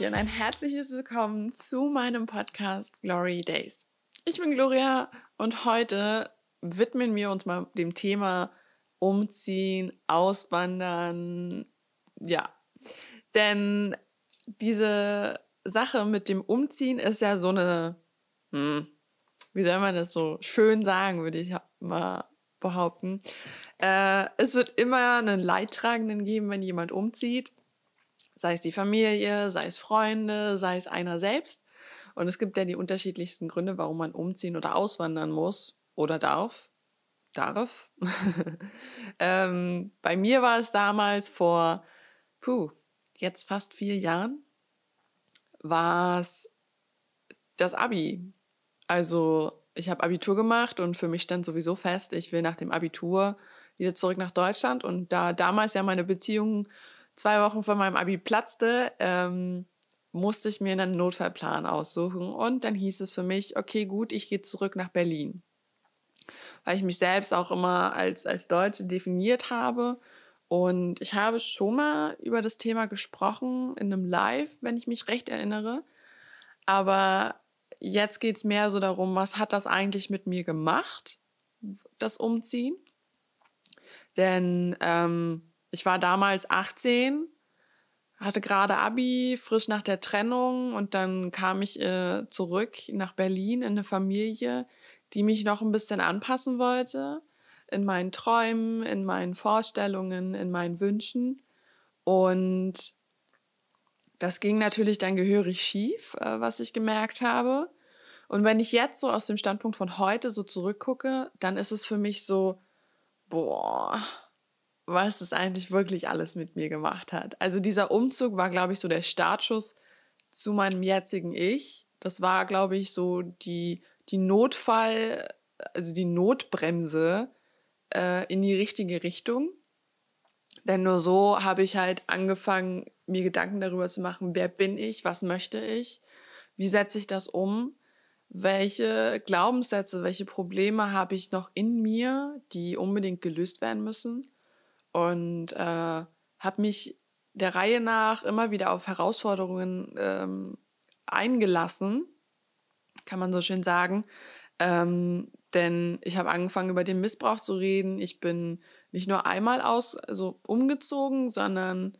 dir und ein herzliches Willkommen zu meinem Podcast Glory Days. Ich bin Gloria und heute widmen wir uns mal dem Thema Umziehen, Auswandern. Ja, denn diese Sache mit dem Umziehen ist ja so eine, hm, wie soll man das so schön sagen, würde ich mal behaupten. Äh, es wird immer einen Leidtragenden geben, wenn jemand umzieht. Sei es die Familie, sei es Freunde, sei es einer selbst. Und es gibt ja die unterschiedlichsten Gründe, warum man umziehen oder auswandern muss oder darf. Darf. ähm, bei mir war es damals vor, puh, jetzt fast vier Jahren, war es das Abi. Also ich habe Abitur gemacht und für mich stand sowieso fest, ich will nach dem Abitur wieder zurück nach Deutschland. Und da damals ja meine Beziehung zwei Wochen vor meinem Abi platzte, ähm, musste ich mir einen Notfallplan aussuchen. Und dann hieß es für mich, okay, gut, ich gehe zurück nach Berlin. Weil ich mich selbst auch immer als, als Deutsche definiert habe. Und ich habe schon mal über das Thema gesprochen in einem Live, wenn ich mich recht erinnere. Aber jetzt geht es mehr so darum, was hat das eigentlich mit mir gemacht, das Umziehen. Denn ähm, ich war damals 18, hatte gerade Abi, frisch nach der Trennung und dann kam ich äh, zurück nach Berlin in eine Familie, die mich noch ein bisschen anpassen wollte in meinen Träumen, in meinen Vorstellungen, in meinen Wünschen. Und das ging natürlich dann gehörig schief, äh, was ich gemerkt habe. Und wenn ich jetzt so aus dem Standpunkt von heute so zurückgucke, dann ist es für mich so, boah, was es eigentlich wirklich alles mit mir gemacht hat. Also dieser Umzug war, glaube ich, so der Startschuss zu meinem jetzigen Ich. Das war, glaube ich, so die, die Notfall, also die Notbremse äh, in die richtige Richtung. Denn nur so habe ich halt angefangen, mir Gedanken darüber zu machen, wer bin ich, was möchte ich, wie setze ich das um, welche Glaubenssätze, welche Probleme habe ich noch in mir, die unbedingt gelöst werden müssen. Und äh, habe mich der Reihe nach immer wieder auf Herausforderungen ähm, eingelassen, kann man so schön sagen. Ähm, denn ich habe angefangen, über den Missbrauch zu reden. Ich bin nicht nur einmal aus, also umgezogen, sondern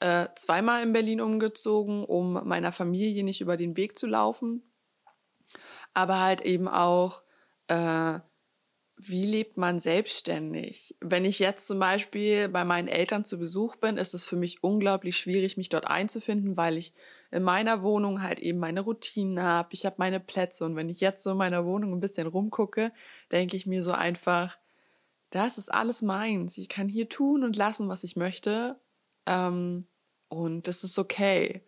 äh, zweimal in Berlin umgezogen, um meiner Familie nicht über den Weg zu laufen. Aber halt eben auch, äh, wie lebt man selbstständig? Wenn ich jetzt zum Beispiel bei meinen Eltern zu Besuch bin, ist es für mich unglaublich schwierig, mich dort einzufinden, weil ich in meiner Wohnung halt eben meine Routinen habe. Ich habe meine Plätze und wenn ich jetzt so in meiner Wohnung ein bisschen rumgucke, denke ich mir so einfach, das ist alles meins. Ich kann hier tun und lassen, was ich möchte. Ähm, und das ist okay.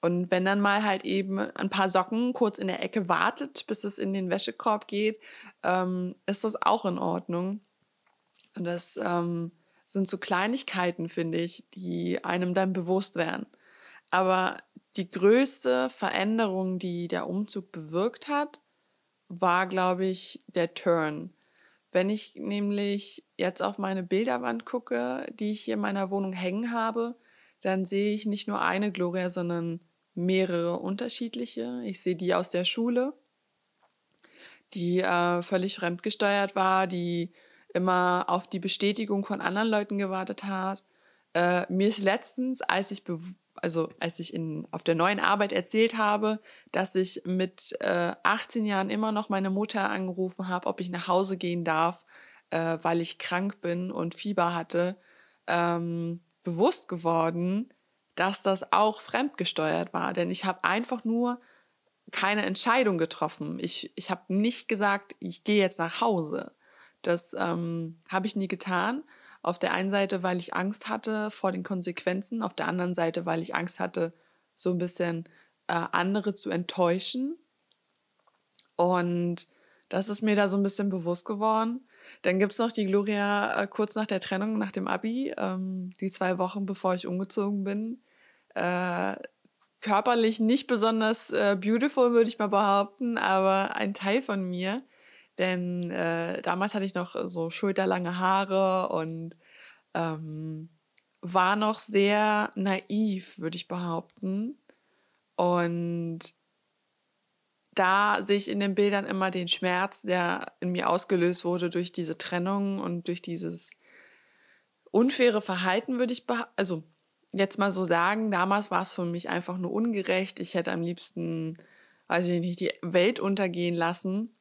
Und wenn dann mal halt eben ein paar Socken kurz in der Ecke wartet, bis es in den Wäschekorb geht, ähm, ist das auch in Ordnung. Und das ähm, sind so Kleinigkeiten, finde ich, die einem dann bewusst werden. Aber die größte Veränderung, die der Umzug bewirkt hat, war, glaube ich, der Turn. Wenn ich nämlich jetzt auf meine Bilderwand gucke, die ich hier in meiner Wohnung hängen habe, dann sehe ich nicht nur eine Gloria, sondern mehrere unterschiedliche. Ich sehe die aus der Schule, die äh, völlig fremdgesteuert war, die immer auf die Bestätigung von anderen Leuten gewartet hat. Äh, mir ist letztens, als ich also als ich in, auf der neuen Arbeit erzählt habe, dass ich mit äh, 18 Jahren immer noch meine Mutter angerufen habe, ob ich nach Hause gehen darf, äh, weil ich krank bin und Fieber hatte, ähm, bewusst geworden, dass das auch fremdgesteuert war. Denn ich habe einfach nur keine Entscheidung getroffen. Ich, ich habe nicht gesagt, ich gehe jetzt nach Hause. Das ähm, habe ich nie getan. Auf der einen Seite, weil ich Angst hatte vor den Konsequenzen, auf der anderen Seite, weil ich Angst hatte, so ein bisschen äh, andere zu enttäuschen. Und das ist mir da so ein bisschen bewusst geworden. Dann gibt es noch die Gloria äh, kurz nach der Trennung, nach dem Abi, ähm, die zwei Wochen bevor ich umgezogen bin. Äh, körperlich nicht besonders äh, beautiful, würde ich mal behaupten, aber ein Teil von mir. Denn äh, damals hatte ich noch so schulterlange Haare und ähm, war noch sehr naiv, würde ich behaupten. Und da sehe ich in den Bildern immer den Schmerz, der in mir ausgelöst wurde durch diese Trennung und durch dieses unfaire Verhalten, würde ich also jetzt mal so sagen. Damals war es für mich einfach nur ungerecht. Ich hätte am liebsten, weiß ich nicht, die Welt untergehen lassen.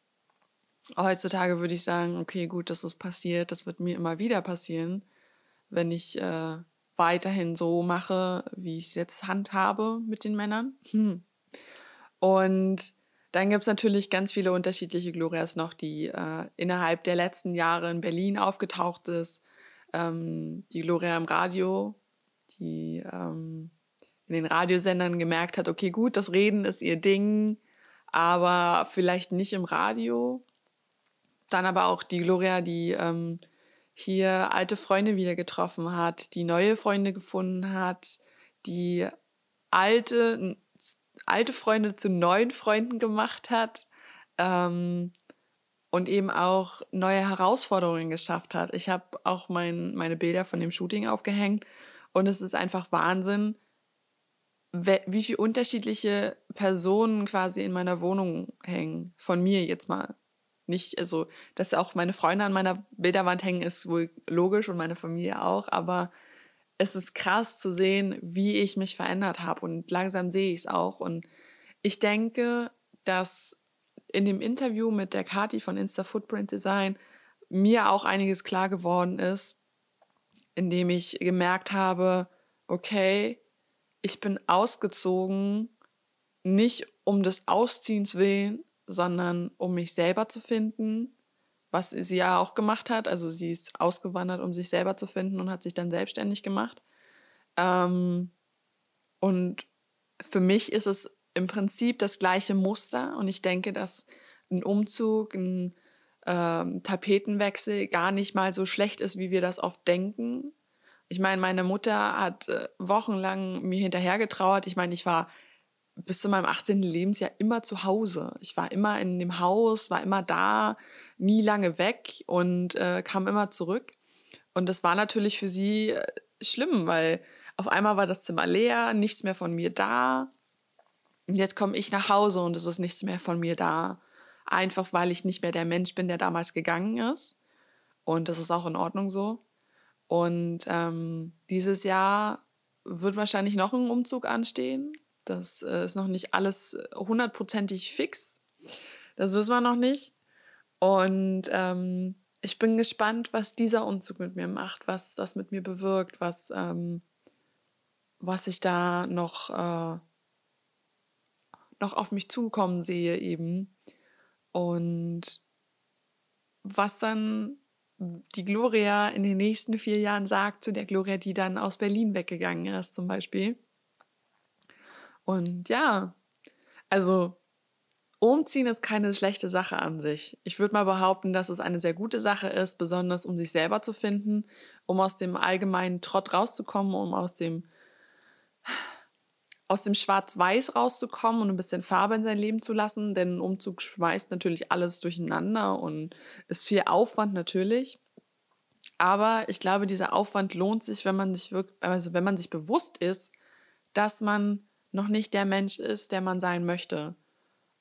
Heutzutage würde ich sagen, okay, gut, das ist passiert, das wird mir immer wieder passieren, wenn ich äh, weiterhin so mache, wie ich es jetzt handhabe mit den Männern. Hm. Und dann gibt es natürlich ganz viele unterschiedliche Glorias noch, die äh, innerhalb der letzten Jahre in Berlin aufgetaucht ist. Ähm, die Gloria im Radio, die ähm, in den Radiosendern gemerkt hat, okay, gut, das Reden ist ihr Ding, aber vielleicht nicht im Radio. Dann aber auch die Gloria, die ähm, hier alte Freunde wieder getroffen hat, die neue Freunde gefunden hat, die alte alte Freunde zu neuen Freunden gemacht hat ähm, und eben auch neue Herausforderungen geschafft hat. Ich habe auch mein, meine Bilder von dem Shooting aufgehängt und es ist einfach Wahnsinn, wie viele unterschiedliche Personen quasi in meiner Wohnung hängen. Von mir jetzt mal. Nicht, also, dass auch meine Freunde an meiner Bilderwand hängen, ist wohl logisch und meine Familie auch, aber es ist krass zu sehen, wie ich mich verändert habe und langsam sehe ich es auch. Und ich denke, dass in dem Interview mit der Kati von Insta Footprint Design mir auch einiges klar geworden ist, indem ich gemerkt habe, okay, ich bin ausgezogen, nicht um des Ausziehens willen, sondern um mich selber zu finden, was sie ja auch gemacht hat. Also sie ist ausgewandert, um sich selber zu finden und hat sich dann selbstständig gemacht. Ähm, und für mich ist es im Prinzip das gleiche Muster und ich denke, dass ein Umzug, ein ähm, Tapetenwechsel gar nicht mal so schlecht ist, wie wir das oft denken. Ich meine, meine Mutter hat äh, wochenlang mir hinterhergetrauert. Ich meine, ich war bis zu meinem 18. Lebensjahr immer zu Hause. Ich war immer in dem Haus, war immer da, nie lange weg und äh, kam immer zurück. Und das war natürlich für sie äh, schlimm, weil auf einmal war das Zimmer leer, nichts mehr von mir da. Und jetzt komme ich nach Hause und es ist nichts mehr von mir da. Einfach weil ich nicht mehr der Mensch bin, der damals gegangen ist. Und das ist auch in Ordnung so. Und ähm, dieses Jahr wird wahrscheinlich noch ein Umzug anstehen. Das äh, ist noch nicht alles hundertprozentig fix. Das wissen wir noch nicht. Und ähm, ich bin gespannt, was dieser Umzug mit mir macht, was das mit mir bewirkt, was, ähm, was ich da noch, äh, noch auf mich zukommen sehe eben. Und was dann die Gloria in den nächsten vier Jahren sagt zu der Gloria, die dann aus Berlin weggegangen ist zum Beispiel. Und ja, also Umziehen ist keine schlechte Sache an sich. Ich würde mal behaupten, dass es eine sehr gute Sache ist, besonders um sich selber zu finden, um aus dem allgemeinen Trott rauszukommen, um aus dem, aus dem Schwarz-Weiß rauszukommen und ein bisschen Farbe in sein Leben zu lassen. Denn ein Umzug schmeißt natürlich alles durcheinander und ist viel Aufwand natürlich. Aber ich glaube, dieser Aufwand lohnt sich, wenn man sich wirklich, also wenn man sich bewusst ist, dass man noch nicht der Mensch ist, der man sein möchte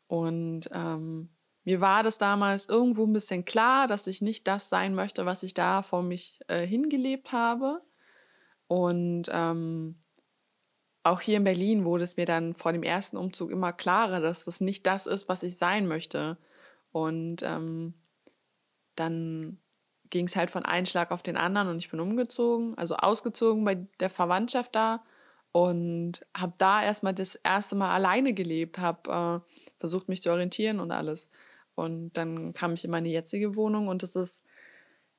und ähm, mir war das damals irgendwo ein bisschen klar, dass ich nicht das sein möchte, was ich da vor mich äh, hingelebt habe. Und ähm, auch hier in Berlin wurde es mir dann vor dem ersten Umzug immer klarer, dass das nicht das ist, was ich sein möchte. Und ähm, dann ging es halt von einem Schlag auf den anderen und ich bin umgezogen, also ausgezogen bei der Verwandtschaft da und habe da erstmal das erste Mal alleine gelebt, habe äh, versucht, mich zu orientieren und alles. Und dann kam ich in meine jetzige Wohnung und es ist,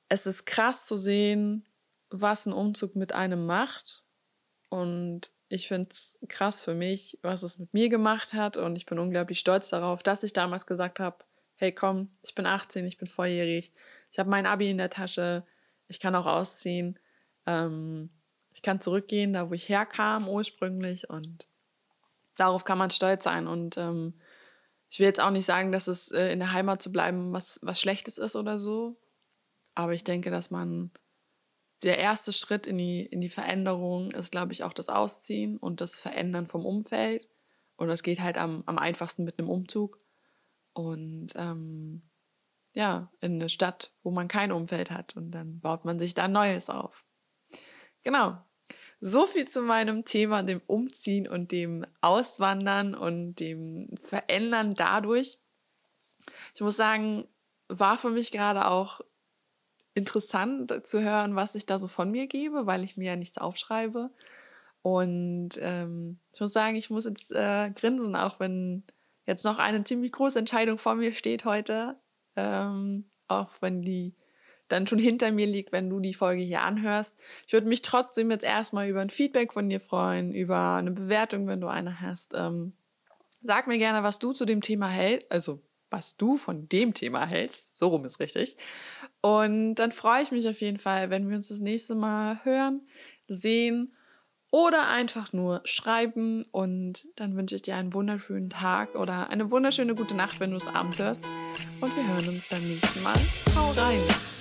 es ist krass zu sehen, was ein Umzug mit einem macht. Und ich finde es krass für mich, was es mit mir gemacht hat. Und ich bin unglaublich stolz darauf, dass ich damals gesagt habe, hey komm, ich bin 18, ich bin volljährig, ich habe mein Abi in der Tasche, ich kann auch ausziehen. Ähm, ich kann zurückgehen, da wo ich herkam ursprünglich und darauf kann man stolz sein. Und ähm, ich will jetzt auch nicht sagen, dass es äh, in der Heimat zu bleiben was, was Schlechtes ist oder so. Aber ich denke, dass man der erste Schritt in die, in die Veränderung ist, glaube ich, auch das Ausziehen und das Verändern vom Umfeld. Und das geht halt am, am einfachsten mit einem Umzug. Und ähm, ja, in eine Stadt, wo man kein Umfeld hat. Und dann baut man sich da Neues auf. Genau. So viel zu meinem Thema, dem Umziehen und dem Auswandern und dem Verändern dadurch. Ich muss sagen, war für mich gerade auch interessant zu hören, was ich da so von mir gebe, weil ich mir ja nichts aufschreibe. Und ähm, ich muss sagen, ich muss jetzt äh, grinsen, auch wenn jetzt noch eine ziemlich große Entscheidung vor mir steht heute. Ähm, auch wenn die dann schon hinter mir liegt, wenn du die Folge hier anhörst. Ich würde mich trotzdem jetzt erstmal über ein Feedback von dir freuen, über eine Bewertung, wenn du eine hast. Ähm, sag mir gerne, was du zu dem Thema hältst, also was du von dem Thema hältst. So rum ist richtig. Und dann freue ich mich auf jeden Fall, wenn wir uns das nächste Mal hören, sehen oder einfach nur schreiben. Und dann wünsche ich dir einen wunderschönen Tag oder eine wunderschöne gute Nacht, wenn du es abends hörst. Und wir hören uns beim nächsten Mal. Hau rein!